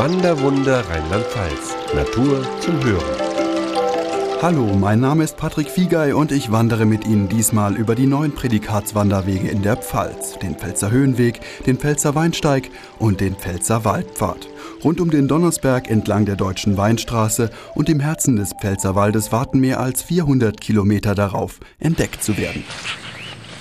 Wanderwunder Rheinland-Pfalz. Natur zum Hören. Hallo, mein Name ist Patrick Fiegei und ich wandere mit Ihnen diesmal über die neuen Prädikatswanderwege in der Pfalz, den Pfälzer Höhenweg, den Pfälzer Weinsteig und den Pfälzer Waldpfad. Rund um den Donnersberg entlang der Deutschen Weinstraße und im Herzen des Pfälzerwaldes warten mehr als 400 Kilometer darauf, entdeckt zu werden.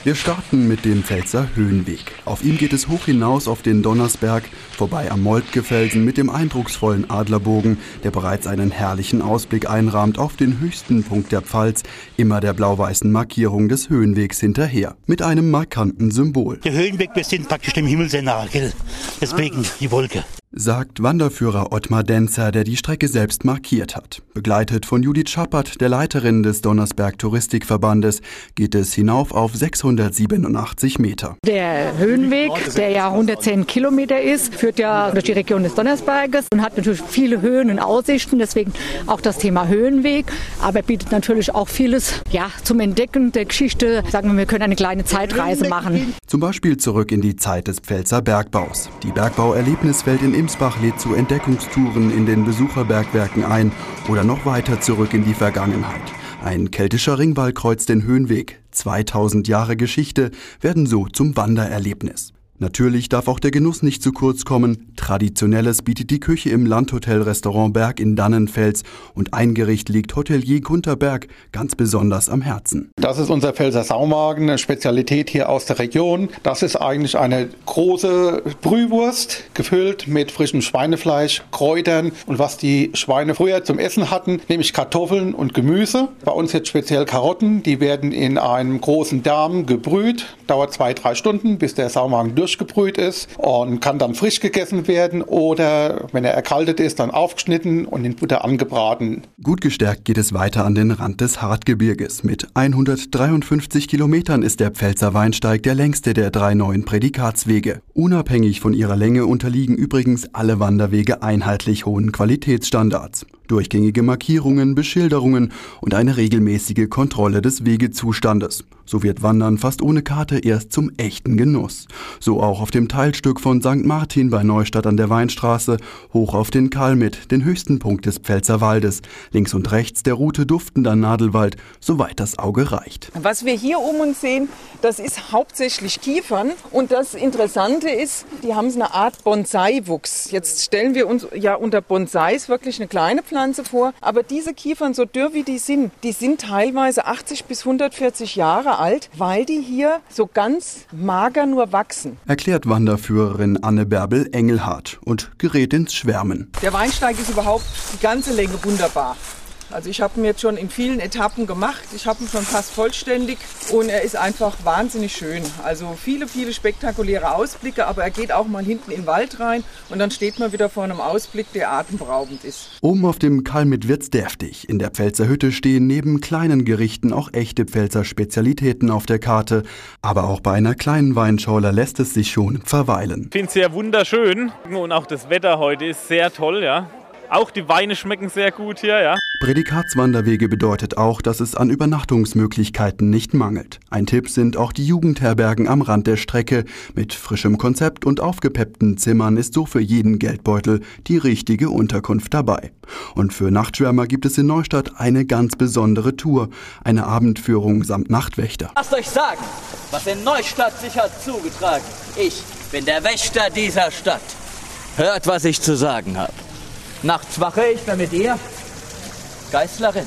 Wir starten mit dem Pfälzer Höhenweg. Auf ihm geht es hoch hinaus auf den Donnersberg, vorbei am Moltke-Felsen mit dem eindrucksvollen Adlerbogen, der bereits einen herrlichen Ausblick einrahmt auf den höchsten Punkt der Pfalz, immer der blau-weißen Markierung des Höhenwegs hinterher, mit einem markanten Symbol. Der Höhenweg, wir sind praktisch dem Himmel sehr gell? deswegen die Wolke sagt Wanderführer Ottmar Denzer, der die Strecke selbst markiert hat. Begleitet von Judith Schappert, der Leiterin des Donnersberg Touristikverbandes, geht es hinauf auf 687 Meter. Der Höhenweg, der ja 110 Kilometer ist, führt ja durch die Region des Donnersberges und hat natürlich viele Höhen und Aussichten, deswegen auch das Thema Höhenweg, aber bietet natürlich auch vieles ja, zum Entdecken der Geschichte. Sagen wir, wir können eine kleine Zeitreise machen. Zum Beispiel zurück in die Zeit des Pfälzer Bergbaus. Die Bergbauerlebniswelt in Imsbach lädt zu Entdeckungstouren in den Besucherbergwerken ein oder noch weiter zurück in die Vergangenheit. Ein keltischer Ringwall kreuzt den Höhenweg. 2000 Jahre Geschichte werden so zum Wandererlebnis. Natürlich darf auch der Genuss nicht zu kurz kommen. Traditionelles bietet die Küche im Landhotel-Restaurant Berg in Dannenfels und ein Gericht liegt Hotelier Gunter Berg ganz besonders am Herzen. Das ist unser Pfälzer Saumagen, eine Spezialität hier aus der Region. Das ist eigentlich eine große Brühwurst, gefüllt mit frischem Schweinefleisch, Kräutern und was die Schweine früher zum Essen hatten, nämlich Kartoffeln und Gemüse. Bei uns jetzt speziell Karotten, die werden in einem großen Darm gebrüht, dauert zwei, drei Stunden, bis der Saumagen durch durchgebrüht ist und kann dann frisch gegessen werden oder, wenn er erkaltet ist, dann aufgeschnitten und in Butter angebraten. Gut gestärkt geht es weiter an den Rand des Hartgebirges. Mit 153 Kilometern ist der Pfälzer Weinsteig der längste der drei neuen Prädikatswege. Unabhängig von ihrer Länge unterliegen übrigens alle Wanderwege einheitlich hohen Qualitätsstandards. Durchgängige Markierungen, Beschilderungen und eine regelmäßige Kontrolle des Wegezustandes. So wird Wandern fast ohne Karte erst zum echten Genuss. So auch auf dem Teilstück von St. Martin bei Neustadt an der Weinstraße, hoch auf den Kalmit, den höchsten Punkt des Pfälzerwaldes. Links und rechts der Route duftender Nadelwald, soweit das Auge reicht. Was wir hier um uns sehen, das ist hauptsächlich Kiefern. Und das Interessante ist, die haben eine Art Bonsai-Wuchs. Jetzt stellen wir uns ja unter Bonsais wirklich eine kleine Pflanze vor. Aber diese Kiefern, so dürr wie die sind, die sind teilweise 80 bis 140 Jahre alt, weil die hier so ganz mager nur wachsen. Erklärt Wanderführerin Anne Bärbel Engelhardt und gerät ins Schwärmen. Der Weinsteig ist überhaupt die ganze Länge wunderbar. Also ich habe ihn jetzt schon in vielen Etappen gemacht. Ich habe ihn schon fast vollständig und er ist einfach wahnsinnig schön. Also viele, viele spektakuläre Ausblicke, aber er geht auch mal hinten in den Wald rein und dann steht man wieder vor einem Ausblick, der atemberaubend ist. Oben auf dem Kalmit wird's deftig. In der Pfälzer Hütte stehen neben kleinen Gerichten auch echte Pfälzer Spezialitäten auf der Karte. Aber auch bei einer kleinen Weinschorle lässt es sich schon verweilen. Ich finde es sehr wunderschön und auch das Wetter heute ist sehr toll, ja. Auch die Weine schmecken sehr gut hier, ja. Prädikatswanderwege bedeutet auch, dass es an Übernachtungsmöglichkeiten nicht mangelt. Ein Tipp sind auch die Jugendherbergen am Rand der Strecke. Mit frischem Konzept und aufgepeppten Zimmern ist so für jeden Geldbeutel die richtige Unterkunft dabei. Und für Nachtschwärmer gibt es in Neustadt eine ganz besondere Tour, eine Abendführung samt Nachtwächter. Lasst euch sagen, was in Neustadt sich hat zugetragen. Ich bin der Wächter dieser Stadt. Hört, was ich zu sagen habe. Nachts wache ich, damit ihr, Geistlerin,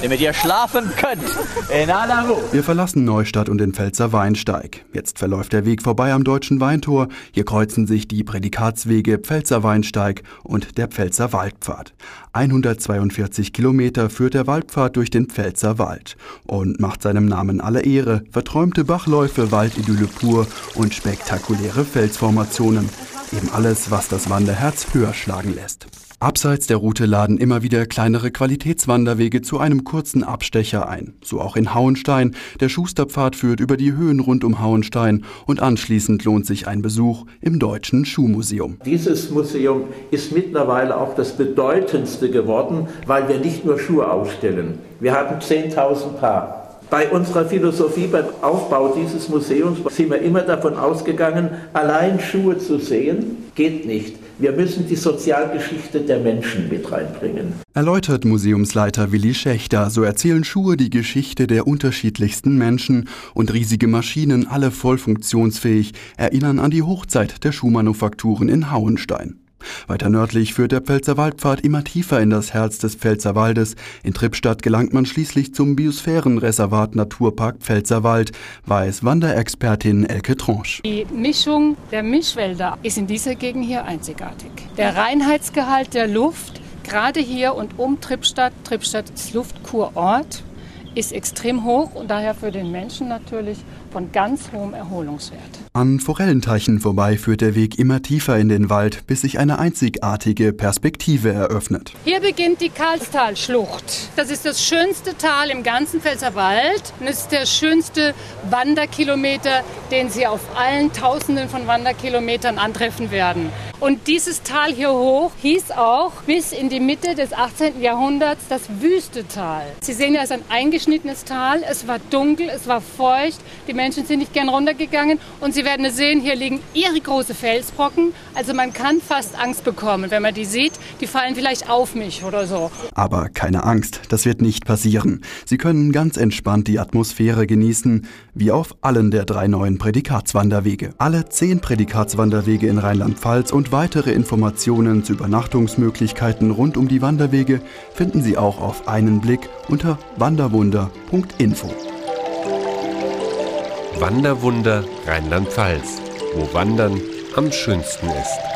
damit ihr schlafen könnt. In aller Ruhe. Wir verlassen Neustadt und den Pfälzer Weinsteig. Jetzt verläuft der Weg vorbei am Deutschen Weintor. Hier kreuzen sich die Prädikatswege Pfälzer Weinsteig und der Pfälzer Waldpfad. 142 Kilometer führt der Waldpfad durch den Pfälzer Wald und macht seinem Namen alle Ehre. Verträumte Bachläufe, Waldidylle pur und spektakuläre Felsformationen. Eben alles, was das Wanderherz höher schlagen lässt. Abseits der Route laden immer wieder kleinere Qualitätswanderwege zu einem kurzen Abstecher ein. So auch in Hauenstein. Der Schusterpfad führt über die Höhen rund um Hauenstein und anschließend lohnt sich ein Besuch im Deutschen Schuhmuseum. Dieses Museum ist mittlerweile auch das bedeutendste geworden, weil wir nicht nur Schuhe ausstellen. Wir haben 10.000 Paar. Bei unserer Philosophie, beim Aufbau dieses Museums sind wir immer davon ausgegangen, allein Schuhe zu sehen, geht nicht. Wir müssen die Sozialgeschichte der Menschen mit reinbringen. Erläutert Museumsleiter Willi Schächter, so erzählen Schuhe die Geschichte der unterschiedlichsten Menschen und riesige Maschinen, alle voll funktionsfähig, erinnern an die Hochzeit der Schuhmanufakturen in Hauenstein. Weiter nördlich führt der Pfälzer Waldpfad immer tiefer in das Herz des Pfälzerwaldes. In Trippstadt gelangt man schließlich zum Biosphärenreservat Naturpark Pfälzerwald, weiß Wanderexpertin Elke Tranche. Die Mischung der Mischwälder ist in dieser Gegend hier einzigartig. Der Reinheitsgehalt der Luft, gerade hier und um Trippstadt, Trippstadt ist Luftkurort, ist extrem hoch und daher für den Menschen natürlich von ganz hohem Erholungswert. An Forellenteichen vorbei führt der Weg immer tiefer in den Wald, bis sich eine einzigartige Perspektive eröffnet. Hier beginnt die Karlstalschlucht. Das ist das schönste Tal im ganzen Pfälzerwald und es ist der schönste Wanderkilometer, den Sie auf allen Tausenden von Wanderkilometern antreffen werden. Und dieses Tal hier hoch hieß auch bis in die Mitte des 18. Jahrhunderts das Wüstetal. Sie sehen ja, es ist ein eingeschnittenes Tal. Es war dunkel, es war feucht. Die Menschen sind nicht gern runtergegangen. Und Sie werden sehen, hier liegen ihre große Felsbrocken. Also man kann fast Angst bekommen, wenn man die sieht. Die fallen vielleicht auf mich oder so. Aber keine Angst, das wird nicht passieren. Sie können ganz entspannt die Atmosphäre genießen, wie auf allen der drei neuen Prädikatswanderwege. Alle zehn Prädikatswanderwege in Rheinland-Pfalz und weitere Informationen zu Übernachtungsmöglichkeiten rund um die Wanderwege finden Sie auch auf einen Blick unter wanderwunder.info. Wanderwunder Rheinland-Pfalz, wo Wandern am schönsten ist.